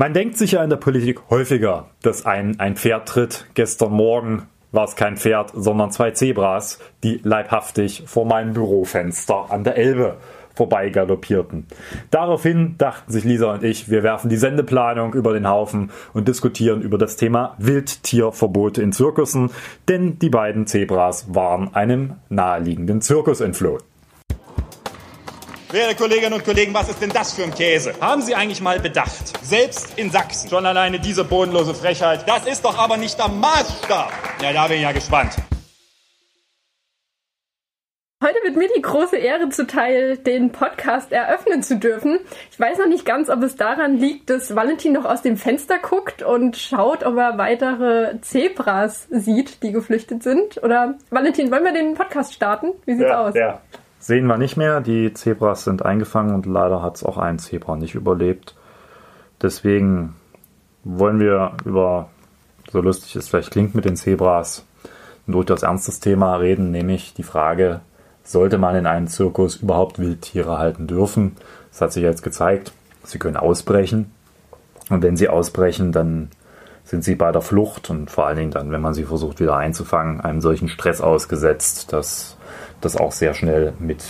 Man denkt sich ja in der Politik häufiger, dass ein, ein Pferd tritt. Gestern Morgen war es kein Pferd, sondern zwei Zebras, die leibhaftig vor meinem Bürofenster an der Elbe vorbei galoppierten. Daraufhin dachten sich Lisa und ich, wir werfen die Sendeplanung über den Haufen und diskutieren über das Thema Wildtierverbote in Zirkussen, denn die beiden Zebras waren einem naheliegenden Zirkus entflohen. Werte Kolleginnen und Kollegen, was ist denn das für ein Käse? Haben Sie eigentlich mal bedacht? Selbst in Sachsen. Schon alleine diese bodenlose Frechheit. Das ist doch aber nicht der Maßstab. Ja, da bin ich ja gespannt. Heute wird mir die große Ehre zuteil, den Podcast eröffnen zu dürfen. Ich weiß noch nicht ganz, ob es daran liegt, dass Valentin noch aus dem Fenster guckt und schaut, ob er weitere Zebras sieht, die geflüchtet sind. Oder Valentin, wollen wir den Podcast starten? Wie sieht's ja, aus? Ja. Sehen wir nicht mehr. Die Zebras sind eingefangen und leider hat es auch ein Zebra nicht überlebt. Deswegen wollen wir über, so lustig es vielleicht klingt mit den Zebras, ein durchaus ernstes Thema reden, nämlich die Frage, sollte man in einem Zirkus überhaupt Wildtiere halten dürfen? Das hat sich jetzt gezeigt. Sie können ausbrechen. Und wenn sie ausbrechen, dann sind sie bei der Flucht und vor allen Dingen dann, wenn man sie versucht wieder einzufangen, einem solchen Stress ausgesetzt, dass das auch sehr schnell mit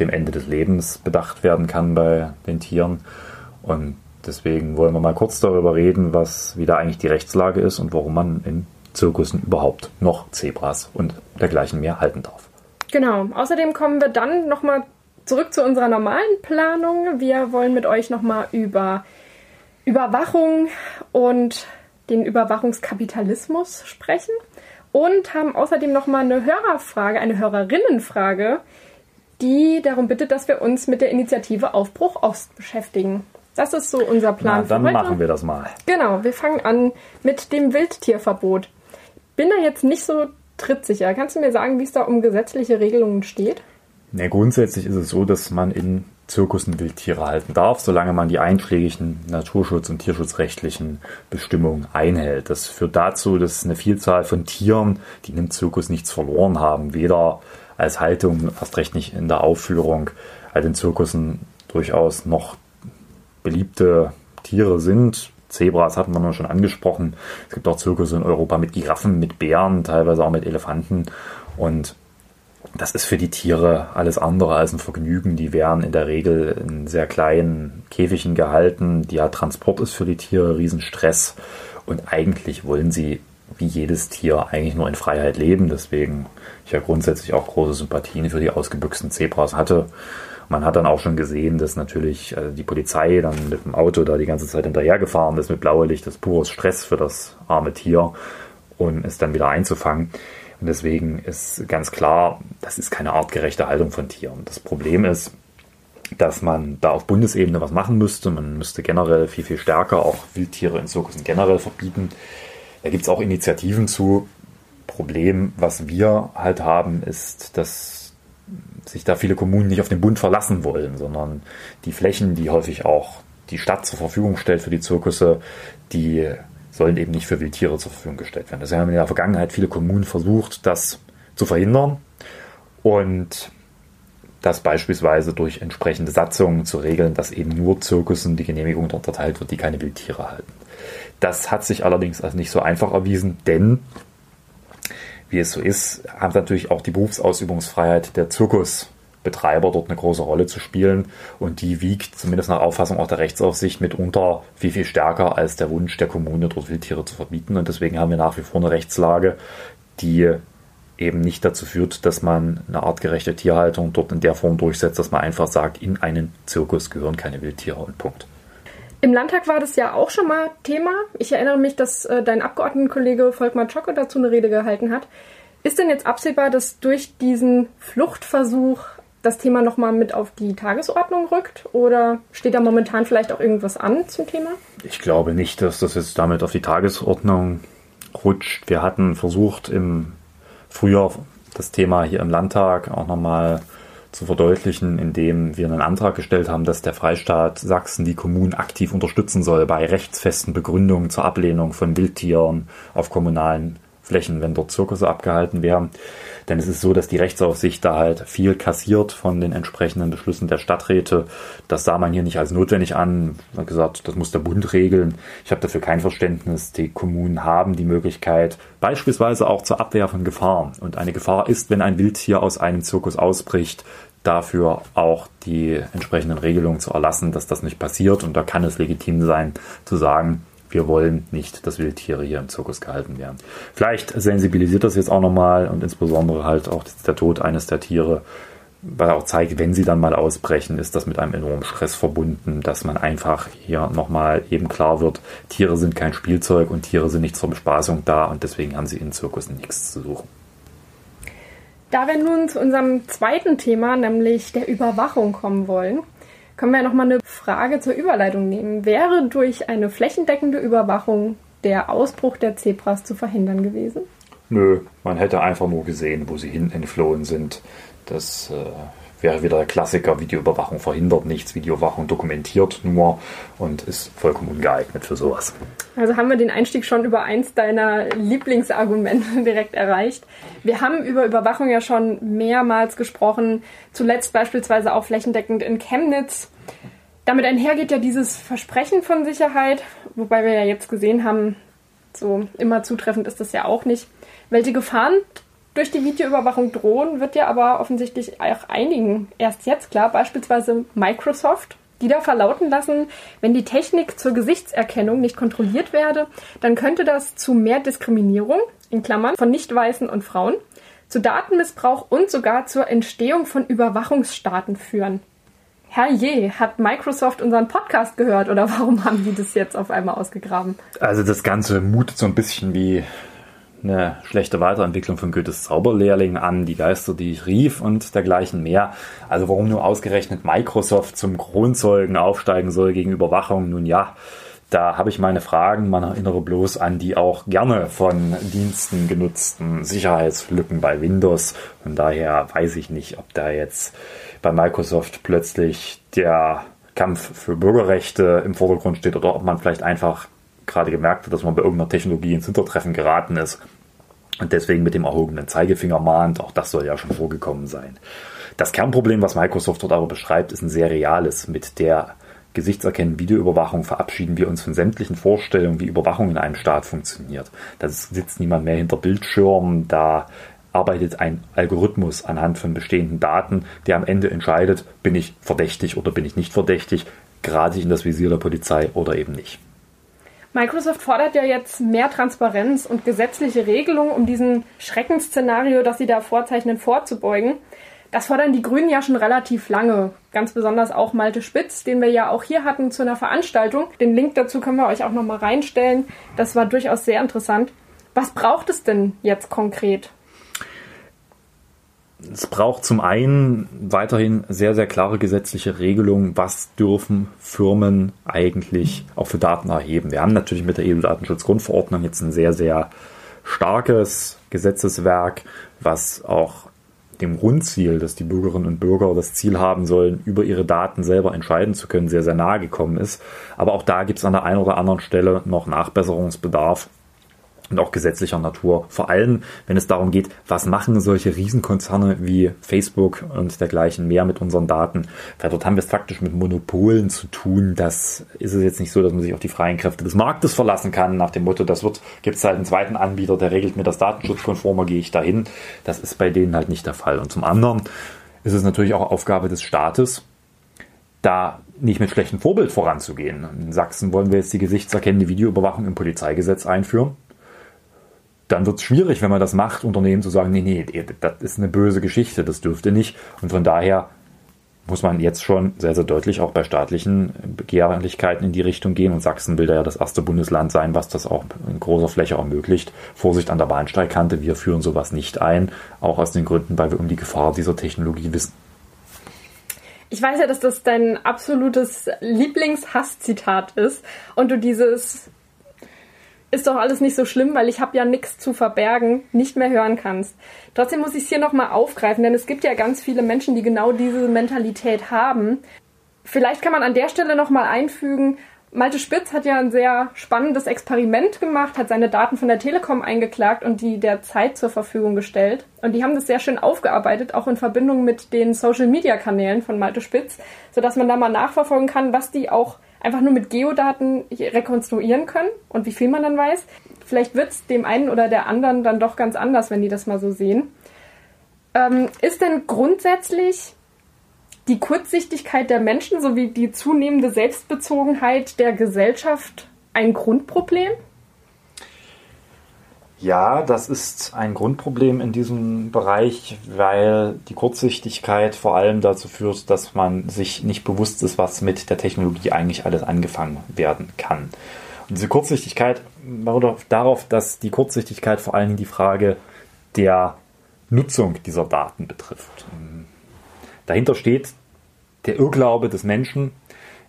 dem Ende des Lebens bedacht werden kann bei den Tieren. Und deswegen wollen wir mal kurz darüber reden, was wieder eigentlich die Rechtslage ist und warum man in Zirkussen überhaupt noch Zebras und dergleichen mehr halten darf. Genau. Außerdem kommen wir dann nochmal zurück zu unserer normalen Planung. Wir wollen mit euch nochmal über Überwachung und den Überwachungskapitalismus sprechen und haben außerdem nochmal eine Hörerfrage, eine Hörerinnenfrage, die darum bittet, dass wir uns mit der Initiative Aufbruch Ost beschäftigen. Das ist so unser Plan. Na, dann für heute. machen wir das mal. Genau, wir fangen an mit dem Wildtierverbot. Bin da jetzt nicht so trittsicher. Kannst du mir sagen, wie es da um gesetzliche Regelungen steht? Ja, grundsätzlich ist es so, dass man in Zirkussen Wildtiere halten darf, solange man die einschlägigen naturschutz- und tierschutzrechtlichen Bestimmungen einhält. Das führt dazu, dass eine Vielzahl von Tieren, die in dem Zirkus nichts verloren haben, weder als Haltung, erst recht nicht in der Aufführung, halt in Zirkussen durchaus noch beliebte Tiere sind. Zebras hatten wir noch schon angesprochen. Es gibt auch Zirkusse in Europa mit Giraffen, mit Bären, teilweise auch mit Elefanten. Und das ist für die Tiere alles andere als ein Vergnügen. Die werden in der Regel in sehr kleinen Käfigen gehalten. Der Transport ist für die Tiere Riesenstress. Und eigentlich wollen sie, wie jedes Tier, eigentlich nur in Freiheit leben. Deswegen ich ja grundsätzlich auch große Sympathien für die ausgebüchsten Zebras hatte. Man hat dann auch schon gesehen, dass natürlich also die Polizei dann mit dem Auto da die ganze Zeit hinterhergefahren ist mit blauem Licht. Das ist pures Stress für das arme Tier und es dann wieder einzufangen. Und deswegen ist ganz klar, das ist keine artgerechte Haltung von Tieren. Das Problem ist, dass man da auf Bundesebene was machen müsste. Man müsste generell viel, viel stärker auch Wildtiere in Zirkussen generell verbieten. Da gibt es auch Initiativen zu. Problem, was wir halt haben, ist, dass sich da viele Kommunen nicht auf den Bund verlassen wollen, sondern die Flächen, die häufig auch die Stadt zur Verfügung stellt für die Zirkusse, die sollen eben nicht für Wildtiere zur Verfügung gestellt werden. Das haben in der Vergangenheit viele Kommunen versucht, das zu verhindern und das beispielsweise durch entsprechende Satzungen zu regeln, dass eben nur Zirkussen die Genehmigung dort erteilt wird, die keine Wildtiere halten. Das hat sich allerdings als nicht so einfach erwiesen, denn wie es so ist, haben natürlich auch die Berufsausübungsfreiheit der Zirkusbetreiber dort eine große Rolle zu spielen und die wiegt zumindest nach Auffassung auch der Rechtsaufsicht mitunter viel, viel stärker als der Wunsch der Kommune, dort Wildtiere zu verbieten und deswegen haben wir nach wie vor eine Rechtslage, die eben nicht dazu führt, dass man eine artgerechte Tierhaltung dort in der Form durchsetzt, dass man einfach sagt, in einen Zirkus gehören keine Wildtiere und Punkt. Im Landtag war das ja auch schon mal Thema. Ich erinnere mich, dass äh, dein Abgeordnetenkollege Volkmar Czocke dazu eine Rede gehalten hat. Ist denn jetzt absehbar, dass durch diesen Fluchtversuch das Thema nochmal mit auf die Tagesordnung rückt? Oder steht da momentan vielleicht auch irgendwas an zum Thema? Ich glaube nicht, dass das jetzt damit auf die Tagesordnung rutscht. Wir hatten versucht, im Frühjahr das Thema hier im Landtag auch nochmal zu verdeutlichen, indem wir einen Antrag gestellt haben, dass der Freistaat Sachsen die Kommunen aktiv unterstützen soll bei rechtsfesten Begründungen zur Ablehnung von Wildtieren auf kommunalen Flächen, wenn dort Zirkusse abgehalten werden. Denn es ist so, dass die Rechtsaufsicht da halt viel kassiert von den entsprechenden Beschlüssen der Stadträte. Das sah man hier nicht als notwendig an. Man hat gesagt, das muss der Bund regeln. Ich habe dafür kein Verständnis. Die Kommunen haben die Möglichkeit, beispielsweise auch zur Abwehr von Gefahren. Und eine Gefahr ist, wenn ein Wildtier aus einem Zirkus ausbricht, dafür auch die entsprechenden Regelungen zu erlassen, dass das nicht passiert. Und da kann es legitim sein, zu sagen, wir wollen nicht, dass Wildtiere hier im Zirkus gehalten werden. Vielleicht sensibilisiert das jetzt auch nochmal und insbesondere halt auch der Tod eines der Tiere, weil er auch zeigt, wenn sie dann mal ausbrechen, ist das mit einem enormen Stress verbunden, dass man einfach hier nochmal eben klar wird, Tiere sind kein Spielzeug und Tiere sind nicht zur Bespaßung da und deswegen haben sie in Zirkussen nichts zu suchen. Da wir nun zu unserem zweiten Thema, nämlich der Überwachung kommen wollen, können wir ja nochmal eine Frage zur Überleitung nehmen. Wäre durch eine flächendeckende Überwachung der Ausbruch der Zebras zu verhindern gewesen? Nö, man hätte einfach nur gesehen, wo sie hin entflohen sind. Das äh, wäre wieder der Klassiker, Videoüberwachung verhindert nichts, Videoüberwachung dokumentiert nur und ist vollkommen ungeeignet für sowas. Also haben wir den Einstieg schon über eins deiner Lieblingsargumente direkt erreicht. Wir haben über Überwachung ja schon mehrmals gesprochen, zuletzt beispielsweise auch flächendeckend in Chemnitz. Damit einhergeht ja dieses Versprechen von Sicherheit, wobei wir ja jetzt gesehen haben, so immer zutreffend ist das ja auch nicht. Welche Gefahren durch die Videoüberwachung drohen, wird ja aber offensichtlich auch einigen erst jetzt klar, beispielsweise Microsoft, die da verlauten lassen, wenn die Technik zur Gesichtserkennung nicht kontrolliert werde, dann könnte das zu mehr Diskriminierung, in Klammern, von Nicht-Weißen und Frauen, zu Datenmissbrauch und sogar zur Entstehung von Überwachungsstaaten führen. Herr je, hat Microsoft unseren Podcast gehört oder warum haben die das jetzt auf einmal ausgegraben? Also das Ganze mutet so ein bisschen wie eine schlechte Weiterentwicklung von Goethes Zauberlehrling an, die Geister, die ich rief und dergleichen mehr. Also warum nur ausgerechnet Microsoft zum Kronzeugen aufsteigen soll gegen Überwachung, nun ja, da habe ich meine Fragen, man erinnere bloß an die auch gerne von Diensten genutzten Sicherheitslücken bei Windows. Von daher weiß ich nicht, ob da jetzt bei Microsoft plötzlich der Kampf für Bürgerrechte im Vordergrund steht oder ob man vielleicht einfach gerade gemerkt hat, dass man bei irgendeiner Technologie ins Hintertreffen geraten ist und deswegen mit dem erhobenen Zeigefinger mahnt. Auch das soll ja schon vorgekommen sein. Das Kernproblem, was Microsoft dort aber beschreibt, ist ein sehr reales. Mit der Gesichtserkennen Videoüberwachung verabschieden wir uns von sämtlichen Vorstellungen, wie Überwachung in einem Staat funktioniert. Da sitzt niemand mehr hinter Bildschirmen, da arbeitet ein Algorithmus anhand von bestehenden Daten, der am Ende entscheidet, bin ich verdächtig oder bin ich nicht verdächtig, gerate ich in das Visier der Polizei oder eben nicht. Microsoft fordert ja jetzt mehr Transparenz und gesetzliche Regelungen, um diesem Schreckensszenario, das sie da vorzeichnen, vorzubeugen. Das fordern die Grünen ja schon relativ lange. Ganz besonders auch Malte Spitz, den wir ja auch hier hatten zu einer Veranstaltung. Den Link dazu können wir euch auch nochmal reinstellen. Das war durchaus sehr interessant. Was braucht es denn jetzt konkret? Es braucht zum einen weiterhin sehr, sehr klare gesetzliche Regelungen, was dürfen Firmen eigentlich auch für Daten erheben. Wir haben natürlich mit der EU-Datenschutzgrundverordnung jetzt ein sehr, sehr starkes Gesetzeswerk, was auch dem Grundziel, dass die Bürgerinnen und Bürger das Ziel haben sollen, über ihre Daten selber entscheiden zu können, sehr, sehr nahe gekommen ist. Aber auch da gibt es an der einen oder anderen Stelle noch Nachbesserungsbedarf und auch gesetzlicher Natur. Vor allem, wenn es darum geht, was machen solche Riesenkonzerne wie Facebook und dergleichen mehr mit unseren Daten. Weil dort haben wir es faktisch mit Monopolen zu tun. Das ist es jetzt nicht so, dass man sich auf die freien Kräfte des Marktes verlassen kann, nach dem Motto, das wird, gibt es halt einen zweiten Anbieter, der regelt mir das datenschutzkonformer, gehe ich dahin. Das ist bei denen halt nicht der Fall. Und zum anderen ist es natürlich auch Aufgabe des Staates, da nicht mit schlechtem Vorbild voranzugehen. In Sachsen wollen wir jetzt die gesichtserkennende Videoüberwachung im Polizeigesetz einführen dann wird es schwierig, wenn man das macht, Unternehmen zu sagen, nee, nee, das ist eine böse Geschichte, das dürfte nicht. Und von daher muss man jetzt schon sehr, sehr deutlich auch bei staatlichen Begehrlichkeiten in die Richtung gehen. Und Sachsen will da ja das erste Bundesland sein, was das auch in großer Fläche ermöglicht. Vorsicht an der Bahnsteigkante, wir führen sowas nicht ein, auch aus den Gründen, weil wir um die Gefahr dieser Technologie wissen. Ich weiß ja, dass das dein absolutes Lieblingshasszitat ist und du dieses ist doch alles nicht so schlimm, weil ich habe ja nichts zu verbergen, nicht mehr hören kannst. Trotzdem muss ich es hier nochmal aufgreifen, denn es gibt ja ganz viele Menschen, die genau diese Mentalität haben. Vielleicht kann man an der Stelle nochmal einfügen, Malte Spitz hat ja ein sehr spannendes Experiment gemacht, hat seine Daten von der Telekom eingeklagt und die der Zeit zur Verfügung gestellt. Und die haben das sehr schön aufgearbeitet, auch in Verbindung mit den Social-Media-Kanälen von Malte Spitz, sodass man da mal nachverfolgen kann, was die auch einfach nur mit Geodaten rekonstruieren können und wie viel man dann weiß. Vielleicht wird es dem einen oder der anderen dann doch ganz anders, wenn die das mal so sehen. Ähm, ist denn grundsätzlich die Kurzsichtigkeit der Menschen sowie die zunehmende Selbstbezogenheit der Gesellschaft ein Grundproblem? Ja, das ist ein Grundproblem in diesem Bereich, weil die Kurzsichtigkeit vor allem dazu führt, dass man sich nicht bewusst ist, was mit der Technologie eigentlich alles angefangen werden kann. Und diese Kurzsichtigkeit beruht darauf, dass die Kurzsichtigkeit vor allem die Frage der Nutzung dieser Daten betrifft. Dahinter steht der Irrglaube des Menschen,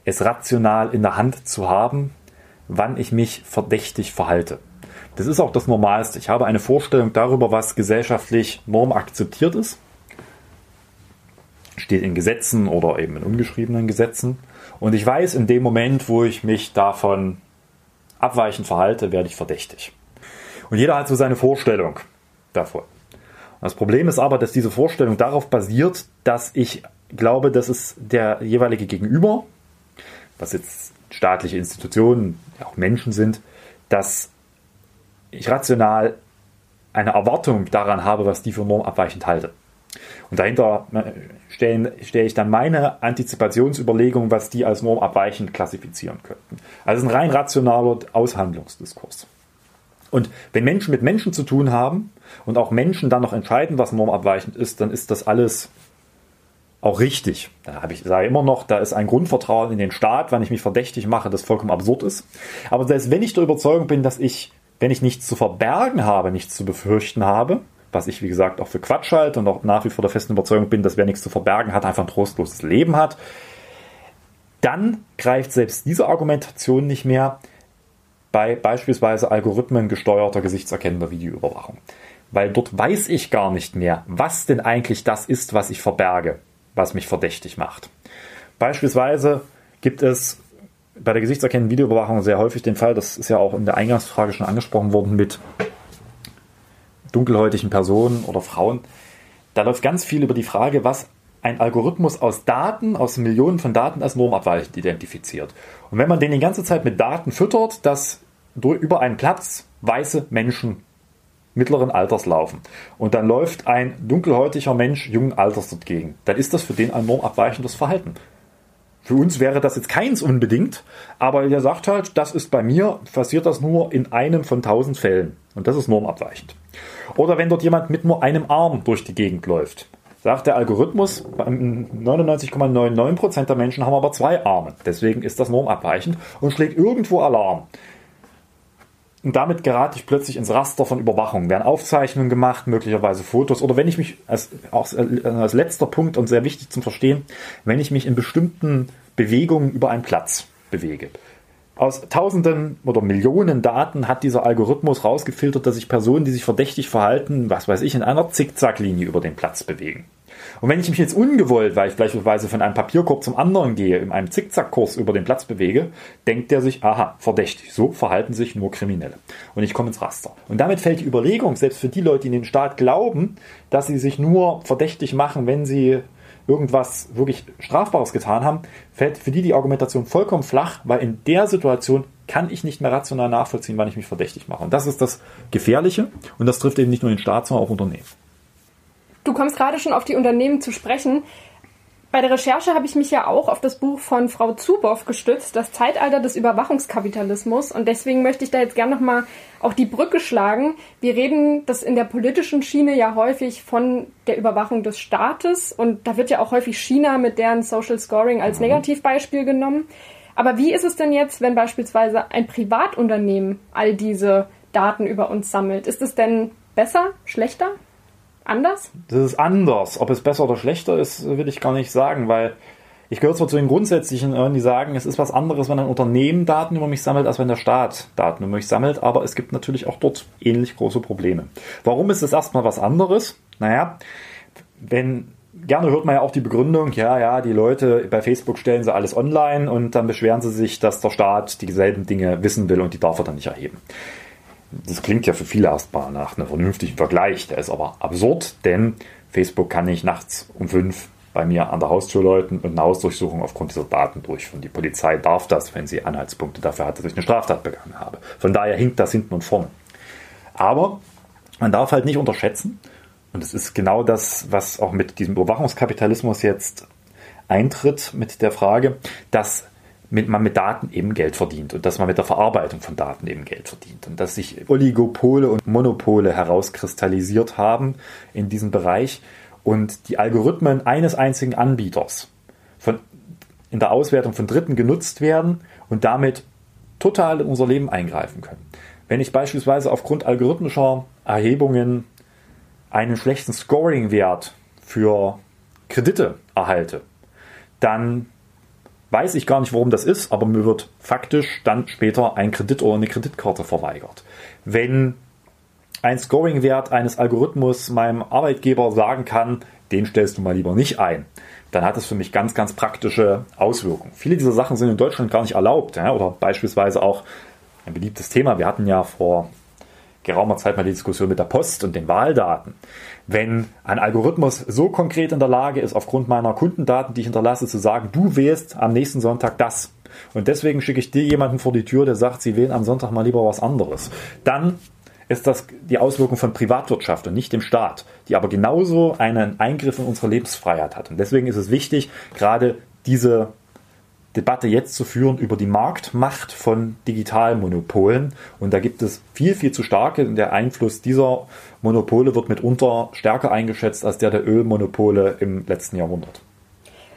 es rational in der Hand zu haben, wann ich mich verdächtig verhalte. Das ist auch das Normalste. Ich habe eine Vorstellung darüber, was gesellschaftlich norm akzeptiert ist. Steht in Gesetzen oder eben in ungeschriebenen Gesetzen. Und ich weiß, in dem Moment, wo ich mich davon abweichend verhalte, werde ich verdächtig. Und jeder hat so seine Vorstellung davon. Das Problem ist aber, dass diese Vorstellung darauf basiert, dass ich glaube, dass es der jeweilige Gegenüber, was jetzt staatliche Institutionen, auch Menschen sind, dass ich rational eine Erwartung daran habe, was die für normabweichend halte. Und dahinter äh, stelle stell ich dann meine Antizipationsüberlegung, was die als normabweichend klassifizieren könnten. Also ein rein rationaler Aushandlungsdiskurs. Und wenn Menschen mit Menschen zu tun haben und auch Menschen dann noch entscheiden, was normabweichend ist, dann ist das alles auch richtig. Da habe ich sage immer noch, da ist ein Grundvertrauen in den Staat, wenn ich mich verdächtig mache, das vollkommen absurd ist. Aber selbst wenn ich der Überzeugung bin, dass ich, wenn ich nichts zu verbergen habe, nichts zu befürchten habe, was ich wie gesagt auch für Quatsch halte und auch nach wie vor der festen Überzeugung bin, dass wer nichts zu verbergen hat, einfach ein trostloses Leben hat, dann greift selbst diese Argumentation nicht mehr bei beispielsweise algorithmengesteuerter gesichtserkennender Videoüberwachung. Weil dort weiß ich gar nicht mehr, was denn eigentlich das ist, was ich verberge, was mich verdächtig macht. Beispielsweise gibt es bei der gesichtserkennenden Videoüberwachung sehr häufig den Fall, das ist ja auch in der Eingangsfrage schon angesprochen worden, mit dunkelhäutigen Personen oder Frauen. Da läuft ganz viel über die Frage, was ein Algorithmus aus Daten, aus Millionen von Daten als normabweichend identifiziert. Und wenn man den die ganze Zeit mit Daten füttert, dass über einen Platz weiße Menschen mittleren Alters laufen und dann läuft ein dunkelhäutiger Mensch jungen Alters dort gegen, dann ist das für den ein normabweichendes Verhalten. Für uns wäre das jetzt keins unbedingt, aber er sagt halt, das ist bei mir, passiert das nur in einem von tausend Fällen. Und das ist normabweichend. Oder wenn dort jemand mit nur einem Arm durch die Gegend läuft, sagt der Algorithmus, 99,99% der Menschen haben aber zwei Arme. Deswegen ist das normabweichend und schlägt irgendwo Alarm. Und damit gerate ich plötzlich ins Raster von Überwachung. Werden Aufzeichnungen gemacht, möglicherweise Fotos. Oder wenn ich mich, als, als, als letzter Punkt und sehr wichtig zum Verstehen, wenn ich mich in bestimmten Bewegungen über einen Platz bewege. Aus Tausenden oder Millionen Daten hat dieser Algorithmus rausgefiltert, dass sich Personen, die sich verdächtig verhalten, was weiß ich, in einer Zickzacklinie über den Platz bewegen. Und wenn ich mich jetzt ungewollt, weil ich beispielsweise von einem Papierkorb zum anderen gehe, in einem Zickzackkurs über den Platz bewege, denkt der sich, aha, verdächtig, so verhalten sich nur Kriminelle. Und ich komme ins Raster. Und damit fällt die Überlegung, selbst für die Leute, die in den Staat glauben, dass sie sich nur verdächtig machen, wenn sie irgendwas wirklich Strafbares getan haben, fällt für die die Argumentation vollkommen flach, weil in der Situation kann ich nicht mehr rational nachvollziehen, wann ich mich verdächtig mache. Und das ist das Gefährliche und das trifft eben nicht nur den Staat, sondern auch Unternehmen. Du kommst gerade schon auf die Unternehmen zu sprechen. Bei der Recherche habe ich mich ja auch auf das Buch von Frau Zuboff gestützt, das Zeitalter des Überwachungskapitalismus. Und deswegen möchte ich da jetzt gerne nochmal auch die Brücke schlagen. Wir reden das in der politischen Schiene ja häufig von der Überwachung des Staates. Und da wird ja auch häufig China mit deren Social Scoring als mhm. Negativbeispiel genommen. Aber wie ist es denn jetzt, wenn beispielsweise ein Privatunternehmen all diese Daten über uns sammelt? Ist es denn besser, schlechter? Anders? Das ist anders. Ob es besser oder schlechter ist, will ich gar nicht sagen, weil ich gehöre zwar zu den Grundsätzlichen, die sagen, es ist was anderes, wenn ein Unternehmen Daten über mich sammelt, als wenn der Staat Daten über mich sammelt, aber es gibt natürlich auch dort ähnlich große Probleme. Warum ist es erstmal was anderes? Naja, wenn gerne hört man ja auch die Begründung, ja, ja, die Leute bei Facebook stellen sie alles online und dann beschweren sie sich, dass der Staat dieselben Dinge wissen will und die darf er dann nicht erheben. Das klingt ja für viele erstmal nach einem vernünftigen Vergleich, der ist aber absurd, denn Facebook kann nicht nachts um fünf bei mir an der Haustür läuten und eine Hausdurchsuchung aufgrund dieser Daten durchführen. Die Polizei darf das, wenn sie Anhaltspunkte dafür hat, dass ich eine Straftat begangen habe. Von daher hinkt das hinten und vorne. Aber man darf halt nicht unterschätzen, und es ist genau das, was auch mit diesem Überwachungskapitalismus jetzt eintritt, mit der Frage, dass mit, man mit Daten eben Geld verdient und dass man mit der Verarbeitung von Daten eben Geld verdient und dass sich Oligopole und Monopole herauskristallisiert haben in diesem Bereich und die Algorithmen eines einzigen Anbieters von, in der Auswertung von Dritten genutzt werden und damit total in unser Leben eingreifen können. Wenn ich beispielsweise aufgrund algorithmischer Erhebungen einen schlechten Scoring-Wert für Kredite erhalte, dann weiß ich gar nicht, warum das ist, aber mir wird faktisch dann später ein Kredit oder eine Kreditkarte verweigert. Wenn ein Scoring-Wert eines Algorithmus meinem Arbeitgeber sagen kann, den stellst du mal lieber nicht ein, dann hat das für mich ganz, ganz praktische Auswirkungen. Viele dieser Sachen sind in Deutschland gar nicht erlaubt. Oder beispielsweise auch ein beliebtes Thema. Wir hatten ja vor geraumer Zeit mal die Diskussion mit der Post und den Wahldaten. Wenn ein Algorithmus so konkret in der Lage ist, aufgrund meiner Kundendaten, die ich hinterlasse, zu sagen, du wählst am nächsten Sonntag das. Und deswegen schicke ich dir jemanden vor die Tür, der sagt, sie wählen am Sonntag mal lieber was anderes. Dann ist das die Auswirkung von Privatwirtschaft und nicht dem Staat, die aber genauso einen Eingriff in unsere Lebensfreiheit hat. Und deswegen ist es wichtig, gerade diese Debatte jetzt zu führen über die Marktmacht von Digitalmonopolen. Und da gibt es viel, viel zu starke. Der Einfluss dieser Monopole wird mitunter stärker eingeschätzt als der der Ölmonopole im letzten Jahrhundert.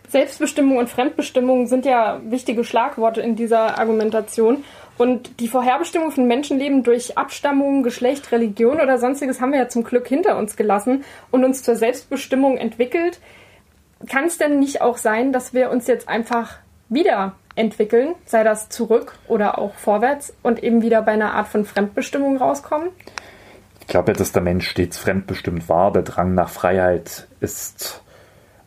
Selbstbestimmung und Fremdbestimmung sind ja wichtige Schlagworte in dieser Argumentation. Und die Vorherbestimmung von Menschenleben durch Abstammung, Geschlecht, Religion oder sonstiges haben wir ja zum Glück hinter uns gelassen und uns zur Selbstbestimmung entwickelt. Kann es denn nicht auch sein, dass wir uns jetzt einfach wiederentwickeln, sei das zurück oder auch vorwärts und eben wieder bei einer Art von Fremdbestimmung rauskommen? Ich glaube, dass der Mensch stets fremdbestimmt war. Der Drang nach Freiheit ist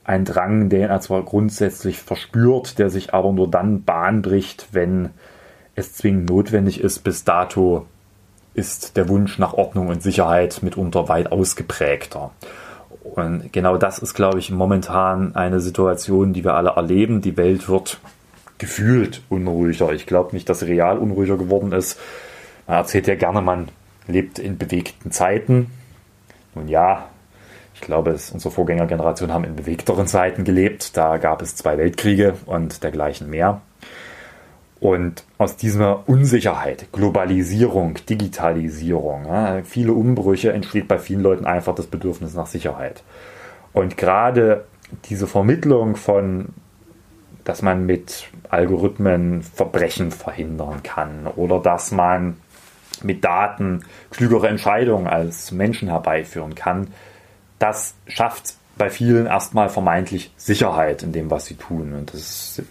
ein Drang, den er zwar grundsätzlich verspürt, der sich aber nur dann Bahn bricht, wenn es zwingend notwendig ist. Bis dato ist der Wunsch nach Ordnung und Sicherheit mitunter weit ausgeprägter. Und genau das ist, glaube ich, momentan eine Situation, die wir alle erleben. Die Welt wird gefühlt unruhiger. Ich glaube nicht, dass sie real unruhiger geworden ist. Man erzählt ja gerne, man lebt in bewegten Zeiten. Nun ja, ich glaube, es, unsere Vorgängergenerationen haben in bewegteren Zeiten gelebt. Da gab es zwei Weltkriege und dergleichen mehr. Und aus dieser Unsicherheit, Globalisierung, Digitalisierung, ja, viele Umbrüche entsteht bei vielen Leuten einfach das Bedürfnis nach Sicherheit. Und gerade diese Vermittlung von, dass man mit Algorithmen Verbrechen verhindern kann oder dass man mit Daten klügere Entscheidungen als Menschen herbeiführen kann, das schafft bei vielen erstmal vermeintlich Sicherheit in dem, was sie tun. Und das ist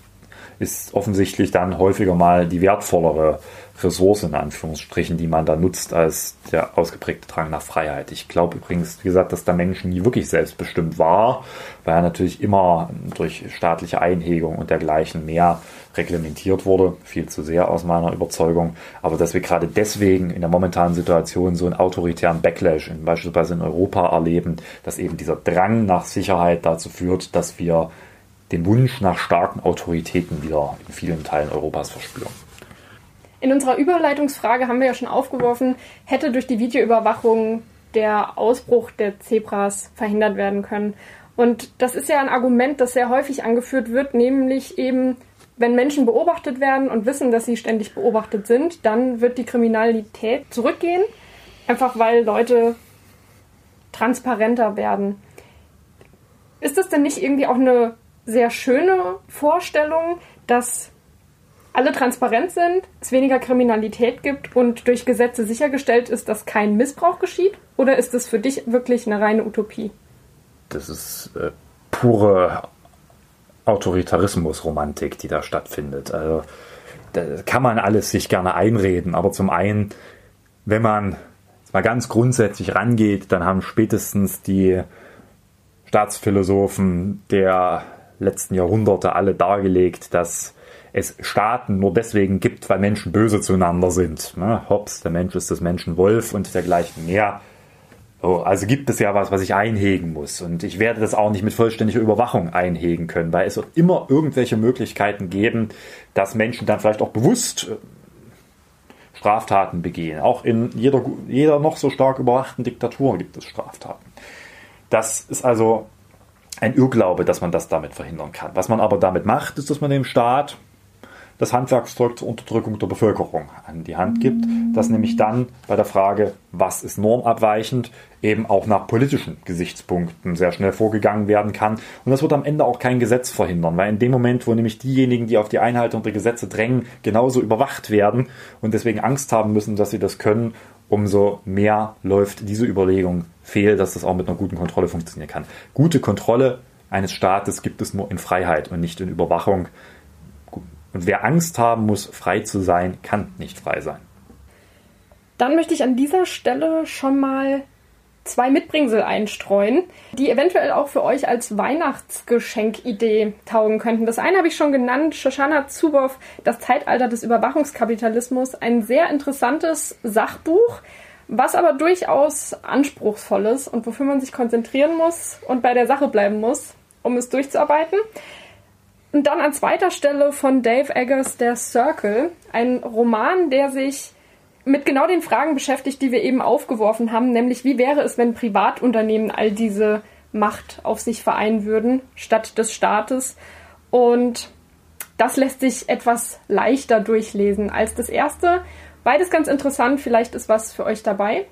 offensichtlich dann häufiger mal die wertvollere Ressource in Anführungsstrichen, die man da nutzt, als der ausgeprägte Drang nach Freiheit. Ich glaube übrigens, wie gesagt, dass der Mensch nie wirklich selbstbestimmt war, weil er natürlich immer durch staatliche Einhegung und dergleichen mehr reglementiert wurde, viel zu sehr aus meiner Überzeugung, aber dass wir gerade deswegen in der momentanen Situation so einen autoritären Backlash beispielsweise in Europa erleben, dass eben dieser Drang nach Sicherheit dazu führt, dass wir den Wunsch nach starken Autoritäten wieder in vielen Teilen Europas verspüren. In unserer Überleitungsfrage haben wir ja schon aufgeworfen, hätte durch die Videoüberwachung der Ausbruch der Zebras verhindert werden können. Und das ist ja ein Argument, das sehr häufig angeführt wird, nämlich eben, wenn Menschen beobachtet werden und wissen, dass sie ständig beobachtet sind, dann wird die Kriminalität zurückgehen, einfach weil Leute transparenter werden. Ist das denn nicht irgendwie auch eine sehr schöne Vorstellung, dass alle transparent sind, es weniger Kriminalität gibt und durch Gesetze sichergestellt ist, dass kein Missbrauch geschieht? Oder ist das für dich wirklich eine reine Utopie? Das ist äh, pure Autoritarismus-Romantik, die da stattfindet. Also, da kann man alles sich gerne einreden, aber zum einen, wenn man mal ganz grundsätzlich rangeht, dann haben spätestens die Staatsphilosophen der letzten Jahrhunderte alle dargelegt, dass es Staaten nur deswegen gibt, weil Menschen böse zueinander sind. Ne? Hobbes, der Mensch ist des Menschen Wolf und dergleichen mehr. Oh, also gibt es ja was, was ich einhegen muss. Und ich werde das auch nicht mit vollständiger Überwachung einhegen können, weil es wird immer irgendwelche Möglichkeiten geben, dass Menschen dann vielleicht auch bewusst äh, Straftaten begehen. Auch in jeder, jeder noch so stark überwachten Diktatur gibt es Straftaten. Das ist also ein Irrglaube, dass man das damit verhindern kann. Was man aber damit macht, ist, dass man dem Staat das Handwerkszeug zur Unterdrückung der Bevölkerung an die Hand gibt, das nämlich dann bei der Frage, was ist normabweichend, eben auch nach politischen Gesichtspunkten sehr schnell vorgegangen werden kann. Und das wird am Ende auch kein Gesetz verhindern, weil in dem Moment, wo nämlich diejenigen, die auf die Einhaltung der Gesetze drängen, genauso überwacht werden und deswegen Angst haben müssen, dass sie das können, umso mehr läuft diese Überlegung fehl, dass das auch mit einer guten Kontrolle funktionieren kann. Gute Kontrolle eines Staates gibt es nur in Freiheit und nicht in Überwachung. Und wer Angst haben muss, frei zu sein, kann nicht frei sein. Dann möchte ich an dieser Stelle schon mal zwei Mitbringsel einstreuen, die eventuell auch für euch als Weihnachtsgeschenkidee taugen könnten. Das eine habe ich schon genannt, Shoshana Zuboff, Das Zeitalter des Überwachungskapitalismus, ein sehr interessantes Sachbuch, was aber durchaus anspruchsvoll ist und wofür man sich konzentrieren muss und bei der Sache bleiben muss, um es durchzuarbeiten. Und dann an zweiter Stelle von Dave Eggers Der Circle, ein Roman, der sich mit genau den Fragen beschäftigt, die wir eben aufgeworfen haben, nämlich wie wäre es, wenn Privatunternehmen all diese Macht auf sich vereinen würden, statt des Staates. Und das lässt sich etwas leichter durchlesen als das erste. Beides ganz interessant, vielleicht ist was für euch dabei.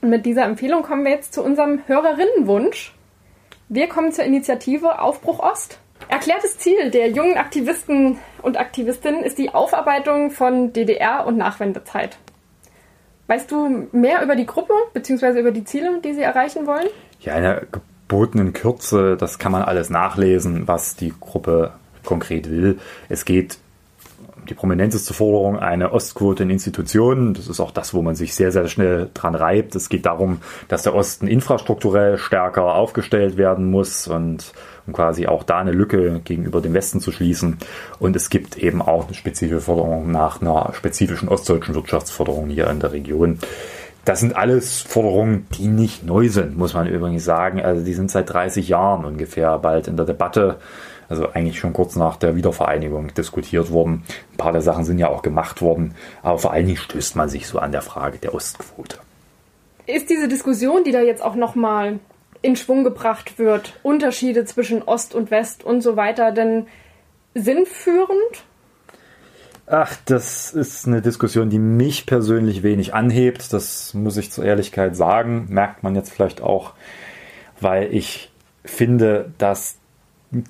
Und mit dieser Empfehlung kommen wir jetzt zu unserem Hörerinnenwunsch. Wir kommen zur Initiative Aufbruch Ost. Erklärtes Ziel der jungen Aktivisten und Aktivistinnen ist die Aufarbeitung von DDR und Nachwendezeit. Weißt du mehr über die Gruppe bzw. über die Ziele, die sie erreichen wollen? Ja, in der gebotenen Kürze, das kann man alles nachlesen, was die Gruppe konkret will. Es geht die prominenteste Forderung eine Ostquote in Institutionen. Das ist auch das, wo man sich sehr, sehr schnell dran reibt. Es geht darum, dass der Osten infrastrukturell stärker aufgestellt werden muss und um quasi auch da eine Lücke gegenüber dem Westen zu schließen. Und es gibt eben auch eine spezifische Forderung nach einer spezifischen ostdeutschen Wirtschaftsförderung hier in der Region. Das sind alles Forderungen, die nicht neu sind, muss man übrigens sagen. Also die sind seit 30 Jahren ungefähr bald in der Debatte also eigentlich schon kurz nach der Wiedervereinigung diskutiert worden. Ein paar der Sachen sind ja auch gemacht worden, aber vor allen Dingen stößt man sich so an der Frage der Ostquote. Ist diese Diskussion, die da jetzt auch nochmal in Schwung gebracht wird, Unterschiede zwischen Ost und West und so weiter, denn sinnführend? Ach, das ist eine Diskussion, die mich persönlich wenig anhebt. Das muss ich zur Ehrlichkeit sagen. Merkt man jetzt vielleicht auch, weil ich finde, dass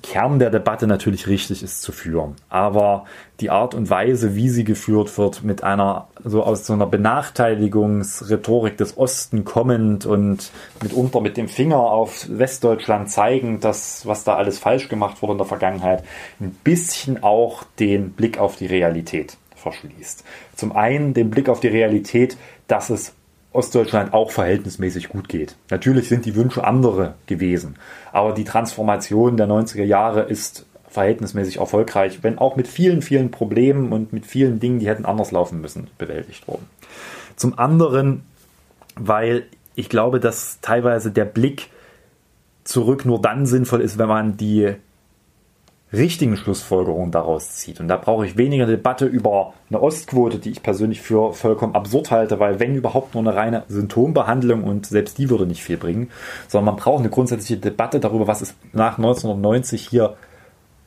Kern der Debatte natürlich richtig ist zu führen. Aber die Art und Weise, wie sie geführt wird, mit einer, so aus so einer Benachteiligungsrhetorik des Osten kommend und mitunter mit dem Finger auf Westdeutschland zeigend, dass, was da alles falsch gemacht wurde in der Vergangenheit, ein bisschen auch den Blick auf die Realität verschließt. Zum einen den Blick auf die Realität, dass es Ostdeutschland auch verhältnismäßig gut geht. Natürlich sind die Wünsche andere gewesen, aber die Transformation der 90er Jahre ist verhältnismäßig erfolgreich, wenn auch mit vielen, vielen Problemen und mit vielen Dingen, die hätten anders laufen müssen, bewältigt worden. Zum anderen, weil ich glaube, dass teilweise der Blick zurück nur dann sinnvoll ist, wenn man die richtigen Schlussfolgerungen daraus zieht. Und da brauche ich weniger Debatte über eine Ostquote, die ich persönlich für vollkommen absurd halte, weil wenn überhaupt nur eine reine Symptombehandlung und selbst die würde nicht viel bringen, sondern man braucht eine grundsätzliche Debatte darüber, was ist nach 1990 hier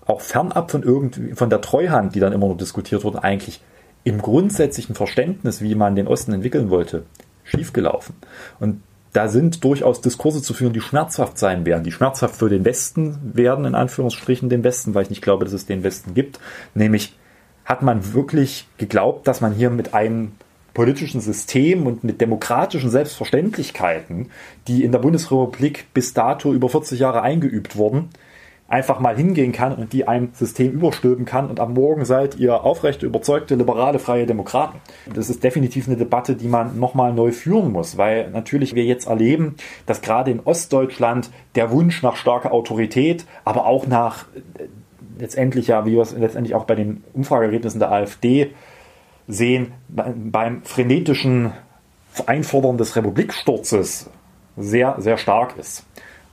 auch fernab von irgendwie, von der Treuhand, die dann immer nur diskutiert wurde, eigentlich im grundsätzlichen Verständnis, wie man den Osten entwickeln wollte, schiefgelaufen. Und da sind durchaus Diskurse zu führen, die schmerzhaft sein werden, die schmerzhaft für den Westen werden, in Anführungsstrichen den Westen, weil ich nicht glaube, dass es den Westen gibt. Nämlich hat man wirklich geglaubt, dass man hier mit einem politischen System und mit demokratischen Selbstverständlichkeiten, die in der Bundesrepublik bis dato über 40 Jahre eingeübt wurden, einfach mal hingehen kann und die ein System überstülpen kann und am Morgen seid ihr aufrechte, überzeugte, liberale, freie Demokraten. Das ist definitiv eine Debatte, die man nochmal neu führen muss, weil natürlich wir jetzt erleben, dass gerade in Ostdeutschland der Wunsch nach starker Autorität, aber auch nach äh, letztendlich ja, wie wir es letztendlich auch bei den Umfrageergebnissen der AfD sehen, beim frenetischen Einfordern des Republiksturzes sehr, sehr stark ist.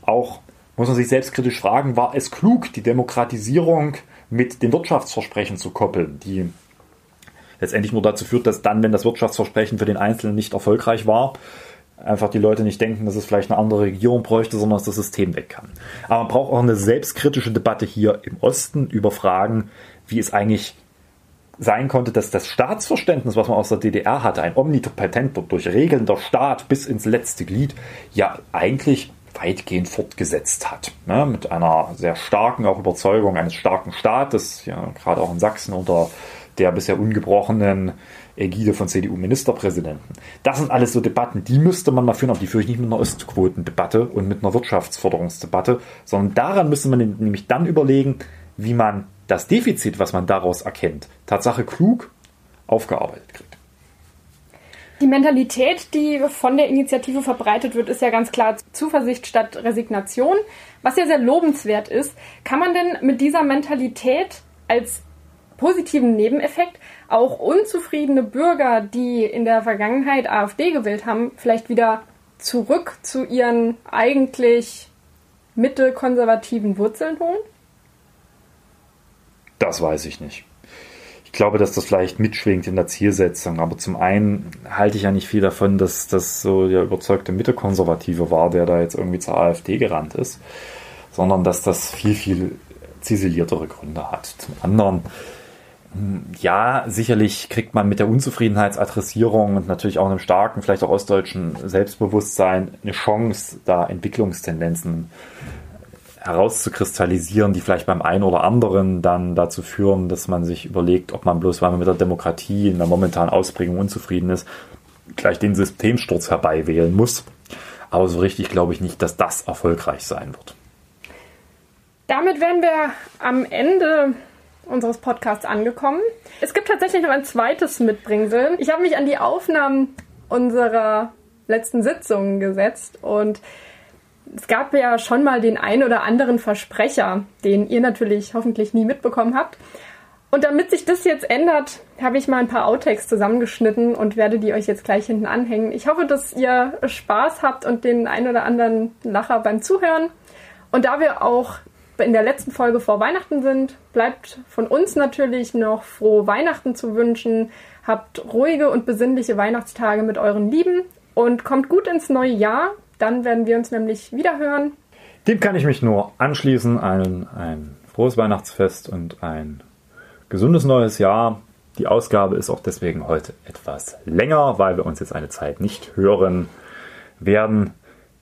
Auch muss man sich selbstkritisch fragen, war es klug, die Demokratisierung mit dem Wirtschaftsversprechen zu koppeln, die letztendlich nur dazu führt, dass dann, wenn das Wirtschaftsversprechen für den Einzelnen nicht erfolgreich war, einfach die Leute nicht denken, dass es vielleicht eine andere Regierung bräuchte, sondern dass das System weg kann. Aber man braucht auch eine selbstkritische Debatte hier im Osten über Fragen, wie es eigentlich sein konnte, dass das Staatsverständnis, was man aus der DDR hatte, ein omnipotenter, durch regelnder Staat bis ins letzte Glied, ja eigentlich weitgehend fortgesetzt hat. Ne? Mit einer sehr starken auch Überzeugung eines starken Staates, ja, gerade auch in Sachsen unter der bisher ungebrochenen Ägide von CDU-Ministerpräsidenten. Das sind alles so Debatten, die müsste man mal führen, aber die führe ich nicht mit einer Ostquotendebatte und mit einer Wirtschaftsförderungsdebatte, sondern daran müsste man nämlich dann überlegen, wie man das Defizit, was man daraus erkennt, Tatsache klug aufgearbeitet kriegt. Die Mentalität, die von der Initiative verbreitet wird, ist ja ganz klar Zuversicht statt Resignation, was ja sehr lobenswert ist. Kann man denn mit dieser Mentalität als positiven Nebeneffekt auch unzufriedene Bürger, die in der Vergangenheit AfD gewählt haben, vielleicht wieder zurück zu ihren eigentlich mitte-konservativen Wurzeln holen? Das weiß ich nicht ich glaube, dass das vielleicht mitschwingt in der Zielsetzung. Aber zum einen halte ich ja nicht viel davon, dass das so der überzeugte Mittekonservative war, der da jetzt irgendwie zur AfD gerannt ist, sondern dass das viel, viel ziseliertere Gründe hat. Zum anderen, hm, ja, sicherlich kriegt man mit der Unzufriedenheitsadressierung und natürlich auch einem starken, vielleicht auch ostdeutschen Selbstbewusstsein eine Chance, da Entwicklungstendenzen herauszukristallisieren, die vielleicht beim einen oder anderen dann dazu führen, dass man sich überlegt, ob man bloß, weil man mit der Demokratie in der momentanen Ausprägung unzufrieden ist, gleich den Systemsturz herbeiwählen muss. Aber so richtig glaube ich nicht, dass das erfolgreich sein wird. Damit wären wir am Ende unseres Podcasts angekommen. Es gibt tatsächlich noch ein zweites Mitbringsel. Ich habe mich an die Aufnahmen unserer letzten Sitzungen gesetzt und es gab ja schon mal den ein oder anderen Versprecher, den ihr natürlich hoffentlich nie mitbekommen habt. Und damit sich das jetzt ändert, habe ich mal ein paar Outtakes zusammengeschnitten und werde die euch jetzt gleich hinten anhängen. Ich hoffe, dass ihr Spaß habt und den ein oder anderen Lacher beim Zuhören. Und da wir auch in der letzten Folge vor Weihnachten sind, bleibt von uns natürlich noch frohe Weihnachten zu wünschen. Habt ruhige und besinnliche Weihnachtstage mit euren Lieben und kommt gut ins neue Jahr. Dann werden wir uns nämlich wieder hören. Dem kann ich mich nur anschließen. Ein, ein frohes Weihnachtsfest und ein gesundes neues Jahr. Die Ausgabe ist auch deswegen heute etwas länger, weil wir uns jetzt eine Zeit nicht hören werden.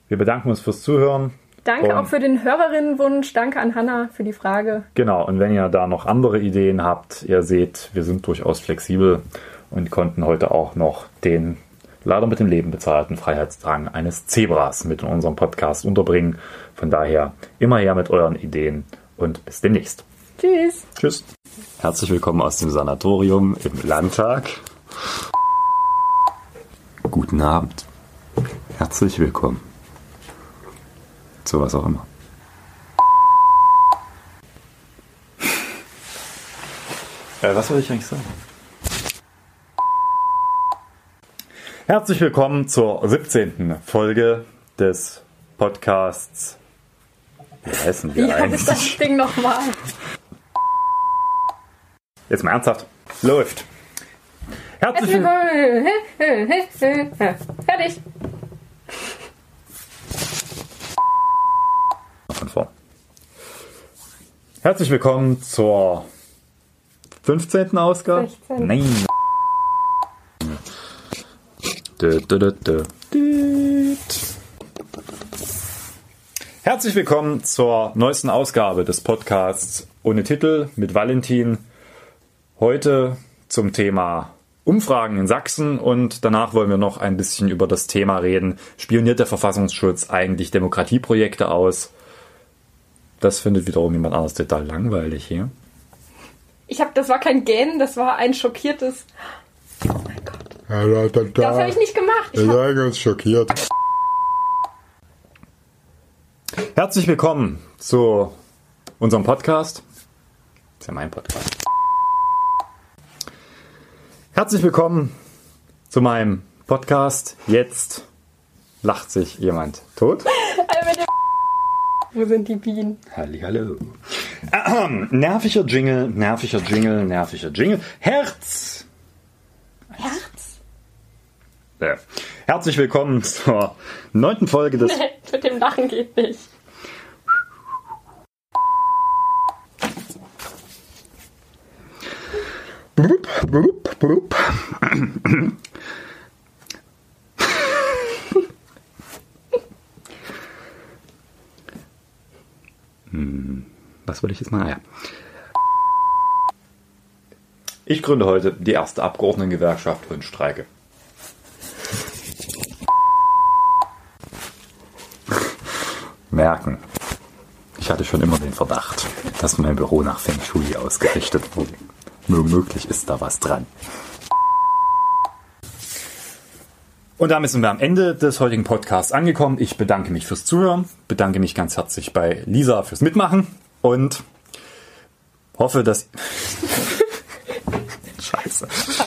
Wir bedanken uns fürs Zuhören. Danke auch für den Hörerinnenwunsch. Danke an Hanna für die Frage. Genau, und wenn ihr da noch andere Ideen habt, ihr seht, wir sind durchaus flexibel und konnten heute auch noch den leider mit dem Leben bezahlten Freiheitsdrang eines Zebras mit in unserem Podcast unterbringen. Von daher immer her mit euren Ideen und bis demnächst. Tschüss. Tschüss. Herzlich willkommen aus dem Sanatorium im Landtag. Guten Abend. Herzlich willkommen. Zu was auch immer. Äh, was soll ich eigentlich sagen? Herzlich willkommen zur 17. Folge des Podcasts. Wie heißen wir Wie eigentlich? das Ding nochmal? Jetzt mal ernsthaft. Läuft. Herzlich willkommen. Fertig. Von vorn. Herzlich willkommen zur 15. Ausgabe. 16. Nein. Herzlich willkommen zur neuesten Ausgabe des Podcasts ohne Titel mit Valentin. Heute zum Thema Umfragen in Sachsen und danach wollen wir noch ein bisschen über das Thema reden. Spioniert der Verfassungsschutz eigentlich Demokratieprojekte aus? Das findet wiederum jemand anderes total langweilig hier. Ich habe, das war kein Gähnen, das war ein schockiertes. Oh mein Gott. Ja, da, da, da. Das habe ich nicht gemacht. Ich Wir ganz schockiert. Herzlich willkommen zu unserem Podcast. Das ist ja mein Podcast. Herzlich willkommen zu meinem Podcast. Jetzt lacht sich jemand tot. Wo sind die Bienen? Hallo. Ahem. Nerviger Jingle, nerviger Jingle, nerviger Jingle. Herz? Äh, Herzlich willkommen zur neunten Folge des Nee, mit dem Lachen geht nicht. Blub, blub, blub. Hm, Was wollte ich jetzt mal? Ah, ja. Ich gründe heute die erste Abgeordnetengewerkschaft und streike. Merken. Ich hatte schon immer den Verdacht, dass mein Büro nach Feng Shui ausgerichtet wurde. Nur möglich ist da was dran. Und damit sind wir am Ende des heutigen Podcasts angekommen. Ich bedanke mich fürs Zuhören, bedanke mich ganz herzlich bei Lisa fürs Mitmachen und hoffe, dass